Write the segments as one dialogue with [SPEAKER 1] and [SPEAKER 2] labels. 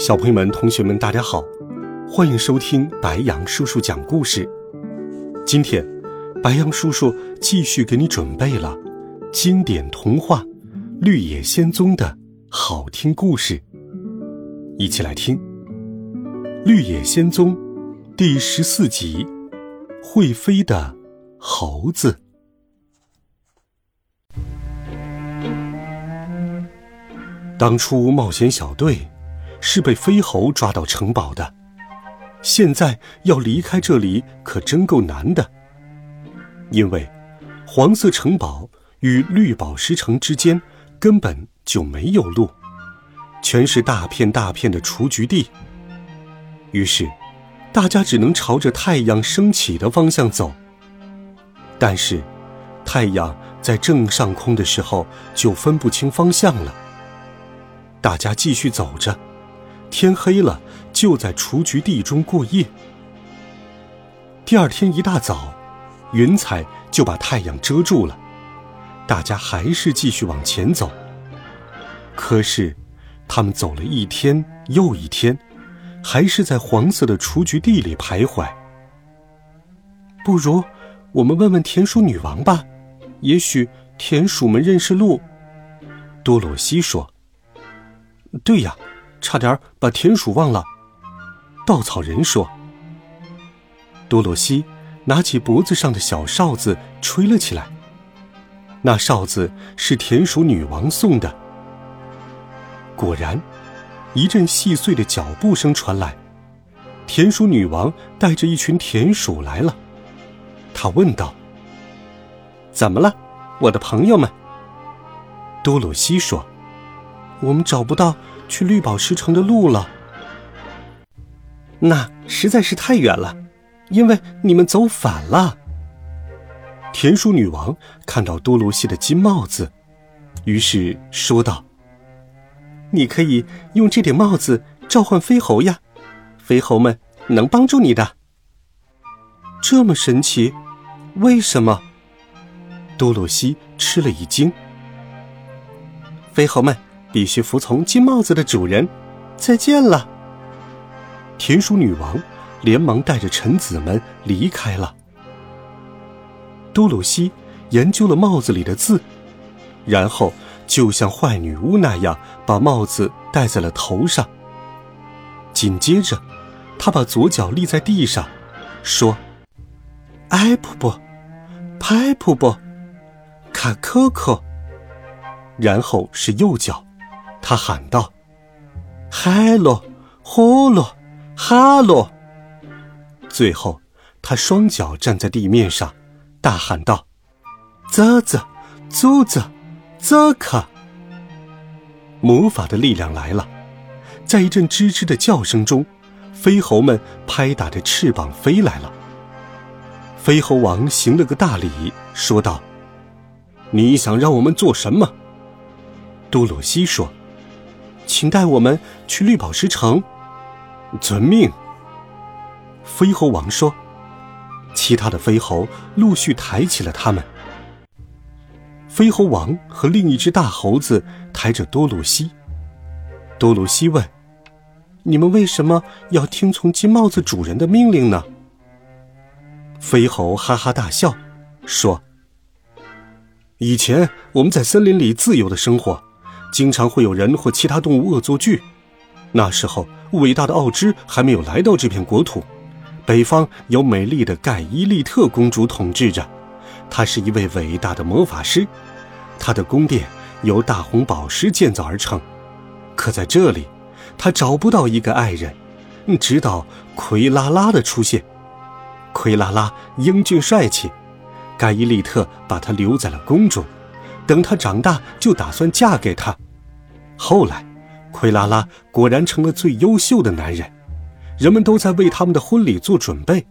[SPEAKER 1] 小朋友们、同学们，大家好，欢迎收听白羊叔叔讲故事。今天，白羊叔叔继续给你准备了经典童话《绿野仙踪》的好听故事，一起来听《绿野仙踪》第十四集《会飞的猴子》。当初冒险小队。是被飞猴抓到城堡的，现在要离开这里可真够难的。因为黄色城堡与绿宝石城之间根本就没有路，全是大片大片的雏菊地。于是，大家只能朝着太阳升起的方向走。但是，太阳在正上空的时候就分不清方向了。大家继续走着。天黑了，就在雏菊地中过夜。第二天一大早，云彩就把太阳遮住了，大家还是继续往前走。可是，他们走了一天又一天，还是在黄色的雏菊地里徘徊。不如，我们问问田鼠女王吧，也许田鼠们认识路。多罗西说：“对呀。”差点把田鼠忘了。稻草人说：“多罗西拿起脖子上的小哨子吹了起来。那哨子是田鼠女王送的。果然，一阵细碎的脚步声传来，田鼠女王带着一群田鼠来了。她问道：‘怎么了，我的朋友们？’多罗西说：‘我们找不到。’”去绿宝石城的路了，那实在是太远了，因为你们走反了。田鼠女王看到多罗西的金帽子，于是说道：“你可以用这顶帽子召唤飞猴呀，飞猴们能帮助你的。”这么神奇？为什么？多罗西吃了一惊。飞猴们。必须服从金帽子的主人。再见了，田鼠女王连忙带着臣子们离开了。多鲁西研究了帽子里的字，然后就像坏女巫那样把帽子戴在了头上。紧接着，他把左脚立在地上，说：“哎噗不，拍噗不，卡科科。”然后是右脚。他喊道：“嗨喽，呼噜，哈喽！”最后，他双脚站在地面上，大喊道：“啧啧，啧啧，啧卡！”魔法的力量来了，在一阵吱吱的叫声中，飞猴们拍打着翅膀飞来了。飞猴王行了个大礼，说道：“你想让我们做什么？”多罗西说。请带我们去绿宝石城，遵命。飞猴王说：“其他的飞猴陆续抬起了他们。”飞猴王和另一只大猴子抬着多鲁西。多鲁西问：“你们为什么要听从金帽子主人的命令呢？”飞猴哈哈大笑，说：“以前我们在森林里自由的生活。”经常会有人或其他动物恶作剧。那时候，伟大的奥芝还没有来到这片国土。北方有美丽的盖伊利特公主统治着，她是一位伟大的魔法师。她的宫殿由大红宝石建造而成。可在这里，她找不到一个爱人，直到奎拉拉的出现。奎拉拉英俊帅气，盖伊利特把她留在了宫中。等他长大，就打算嫁给他。后来，奎拉拉果然成了最优秀的男人。人们都在为他们的婚礼做准备。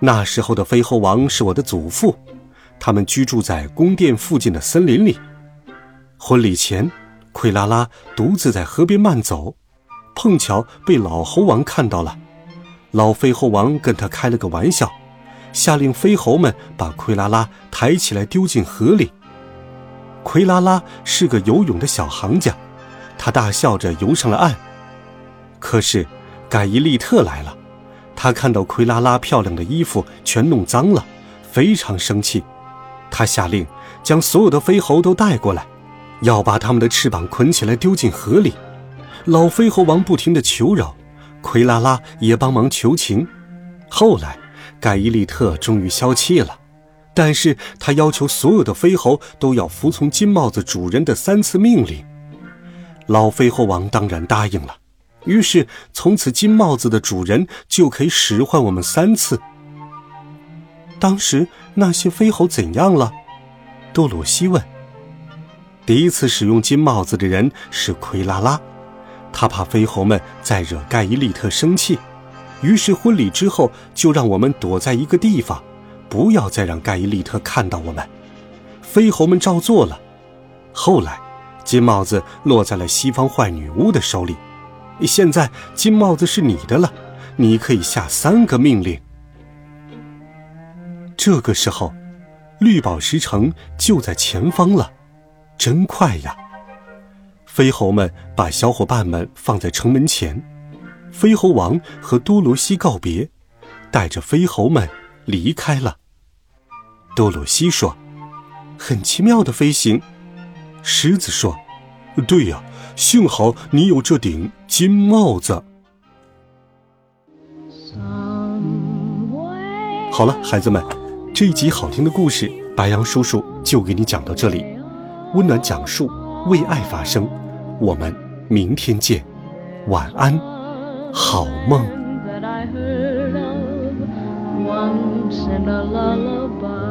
[SPEAKER 1] 那时候的飞猴王是我的祖父，他们居住在宫殿附近的森林里。婚礼前，奎拉拉独自在河边慢走，碰巧被老猴王看到了。老飞猴王跟他开了个玩笑，下令飞猴们把奎拉拉抬起来丢进河里。奎拉拉是个游泳的小行家，他大笑着游上了岸。可是，盖伊利特来了，他看到奎拉拉漂亮的衣服全弄脏了，非常生气。他下令将所有的飞猴都带过来，要把他们的翅膀捆起来丢进河里。老飞猴王不停地求饶，奎拉拉也帮忙求情。后来，盖伊利特终于消气了。但是他要求所有的飞猴都要服从金帽子主人的三次命令。老飞猴王当然答应了，于是从此金帽子的主人就可以使唤我们三次。当时那些飞猴怎样了？多鲁西问。第一次使用金帽子的人是奎拉拉，他怕飞猴们再惹盖伊利特生气，于是婚礼之后就让我们躲在一个地方。不要再让盖伊利特看到我们，飞猴们照做了。后来，金帽子落在了西方坏女巫的手里。现在，金帽子是你的了，你可以下三个命令。这个时候，绿宝石城就在前方了，真快呀！飞猴们把小伙伴们放在城门前，飞猴王和多罗西告别，带着飞猴们离开了。多鲁西说：“很奇妙的飞行。”狮子说：“对呀，幸好你有这顶金帽子。”好了，孩子们，这一集好听的故事，白羊叔叔就给你讲到这里。温暖讲述，为爱发声。我们明天见，晚安，好梦。and a lullaby.